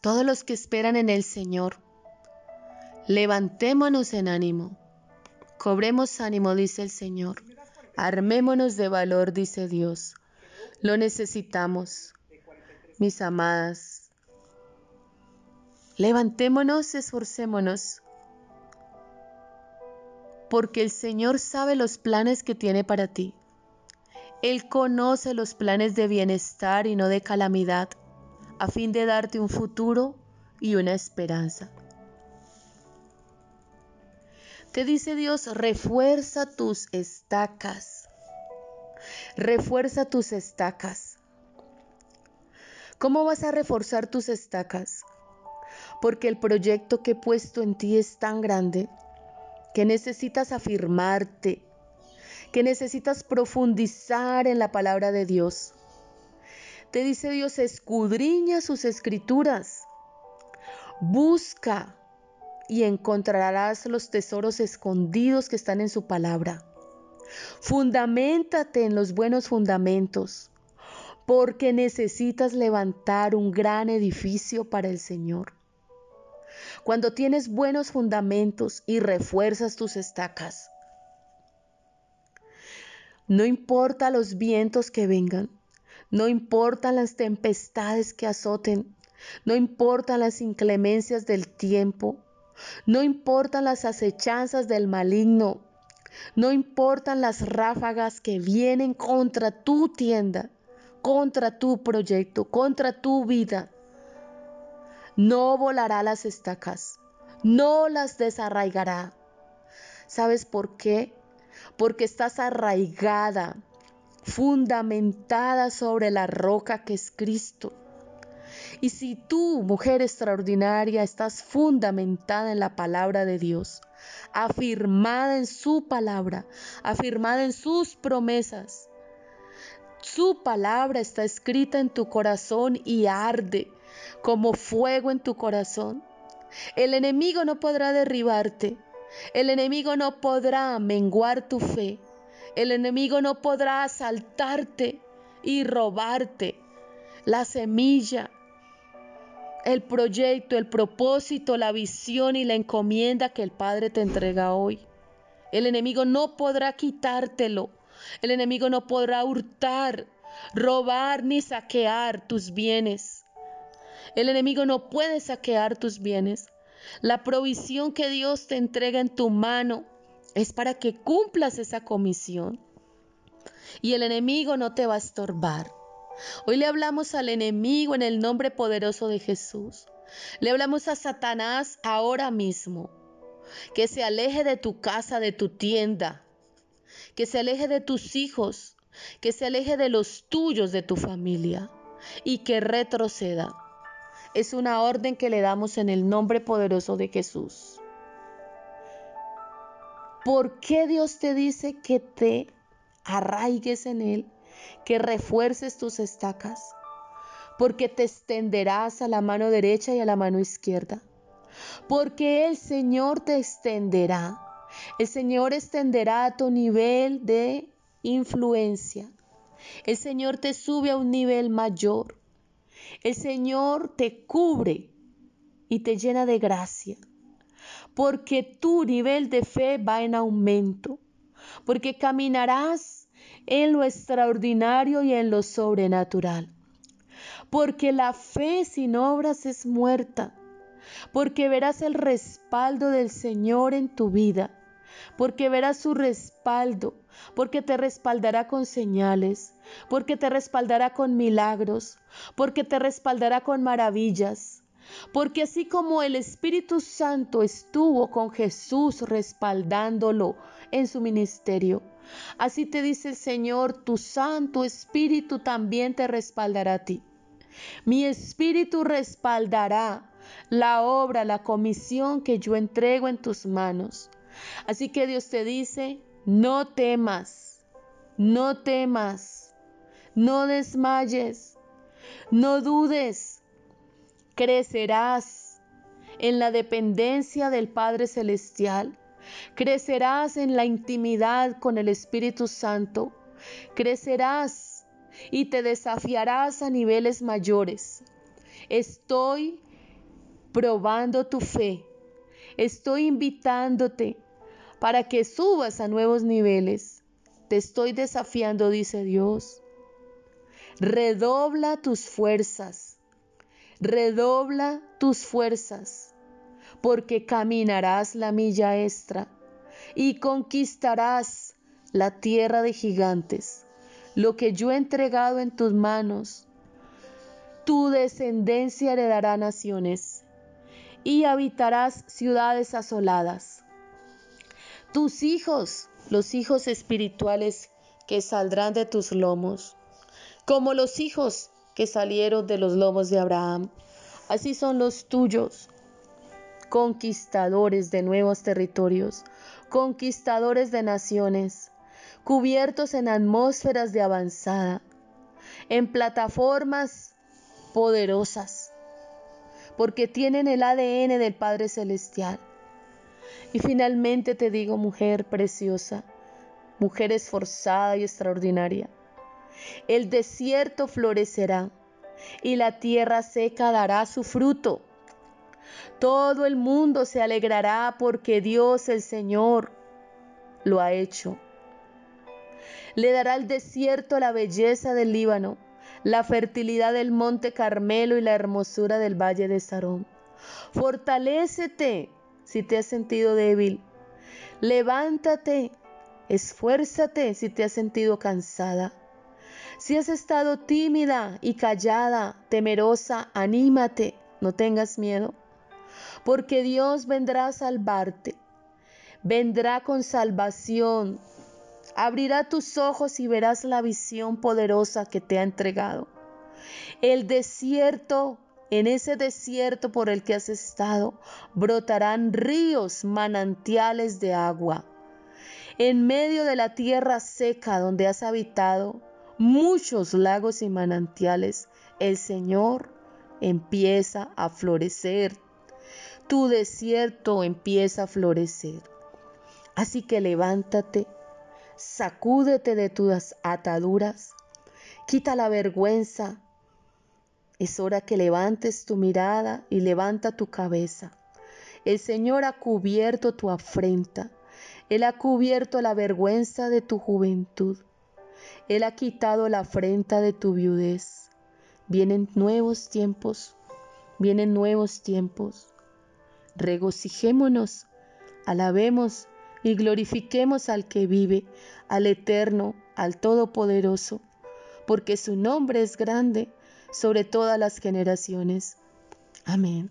todos los que esperan en el Señor. Levantémonos en ánimo, cobremos ánimo, dice el Señor. Armémonos de valor, dice Dios. Lo necesitamos, mis amadas. Levantémonos, esforcémonos, porque el Señor sabe los planes que tiene para ti. Él conoce los planes de bienestar y no de calamidad, a fin de darte un futuro y una esperanza. Te dice Dios, refuerza tus estacas. Refuerza tus estacas. ¿Cómo vas a reforzar tus estacas? Porque el proyecto que he puesto en ti es tan grande que necesitas afirmarte, que necesitas profundizar en la palabra de Dios. Te dice Dios, escudriña sus escrituras, busca y encontrarás los tesoros escondidos que están en su palabra. Fundamentate en los buenos fundamentos, porque necesitas levantar un gran edificio para el Señor. Cuando tienes buenos fundamentos y refuerzas tus estacas, no importa los vientos que vengan, no importan las tempestades que azoten, no importan las inclemencias del tiempo, no importan las acechanzas del maligno, no importan las ráfagas que vienen contra tu tienda, contra tu proyecto, contra tu vida. No volará las estacas, no las desarraigará. ¿Sabes por qué? Porque estás arraigada, fundamentada sobre la roca que es Cristo. Y si tú, mujer extraordinaria, estás fundamentada en la palabra de Dios, afirmada en su palabra, afirmada en sus promesas, su palabra está escrita en tu corazón y arde como fuego en tu corazón. El enemigo no podrá derribarte. El enemigo no podrá menguar tu fe. El enemigo no podrá asaltarte y robarte la semilla, el proyecto, el propósito, la visión y la encomienda que el Padre te entrega hoy. El enemigo no podrá quitártelo. El enemigo no podrá hurtar, robar ni saquear tus bienes. El enemigo no puede saquear tus bienes. La provisión que Dios te entrega en tu mano es para que cumplas esa comisión. Y el enemigo no te va a estorbar. Hoy le hablamos al enemigo en el nombre poderoso de Jesús. Le hablamos a Satanás ahora mismo. Que se aleje de tu casa, de tu tienda. Que se aleje de tus hijos. Que se aleje de los tuyos, de tu familia. Y que retroceda. Es una orden que le damos en el nombre poderoso de Jesús. ¿Por qué Dios te dice que te arraigues en Él? que refuerces tus estacas, porque te extenderás a la mano derecha y a la mano izquierda, porque el Señor te extenderá, el Señor extenderá a tu nivel de influencia, el Señor te sube a un nivel mayor, el Señor te cubre y te llena de gracia, porque tu nivel de fe va en aumento, porque caminarás en lo extraordinario y en lo sobrenatural. Porque la fe sin obras es muerta. Porque verás el respaldo del Señor en tu vida. Porque verás su respaldo. Porque te respaldará con señales. Porque te respaldará con milagros. Porque te respaldará con maravillas. Porque así como el Espíritu Santo estuvo con Jesús respaldándolo en su ministerio, Así te dice el Señor, tu Santo Espíritu también te respaldará a ti. Mi espíritu respaldará la obra, la comisión que yo entrego en tus manos. Así que Dios te dice, no temas, no temas, no desmayes, no dudes, crecerás en la dependencia del Padre Celestial, crecerás en la intimidad con el Espíritu Santo, crecerás y te desafiarás a niveles mayores. Estoy probando tu fe, estoy invitándote para que subas a nuevos niveles. Te estoy desafiando, dice Dios. Redobla tus fuerzas, redobla tus fuerzas, porque caminarás la milla extra y conquistarás la tierra de gigantes, lo que yo he entregado en tus manos. Tu descendencia heredará naciones y habitarás ciudades asoladas. Tus hijos, los hijos espirituales que saldrán de tus lomos, como los hijos que salieron de los lomos de Abraham, así son los tuyos, conquistadores de nuevos territorios, conquistadores de naciones, cubiertos en atmósferas de avanzada, en plataformas poderosas, porque tienen el ADN del Padre Celestial. Y finalmente te digo, mujer preciosa, mujer esforzada y extraordinaria, el desierto florecerá y la tierra seca dará su fruto. Todo el mundo se alegrará porque Dios el Señor lo ha hecho. Le dará al desierto la belleza del Líbano, la fertilidad del monte Carmelo y la hermosura del valle de Sarón. Fortalécete si te has sentido débil. Levántate, esfuérzate si te has sentido cansada. Si has estado tímida y callada, temerosa, anímate, no tengas miedo, porque Dios vendrá a salvarte, vendrá con salvación, abrirá tus ojos y verás la visión poderosa que te ha entregado. El desierto en ese desierto por el que has estado brotarán ríos, manantiales de agua. En medio de la tierra seca donde has habitado, muchos lagos y manantiales, el Señor empieza a florecer. Tu desierto empieza a florecer. Así que levántate, sacúdete de tus ataduras, quita la vergüenza, es hora que levantes tu mirada y levanta tu cabeza. El Señor ha cubierto tu afrenta. Él ha cubierto la vergüenza de tu juventud. Él ha quitado la afrenta de tu viudez. Vienen nuevos tiempos. Vienen nuevos tiempos. Regocijémonos, alabemos y glorifiquemos al que vive, al eterno, al todopoderoso, porque su nombre es grande sobre todas las generaciones. Amén.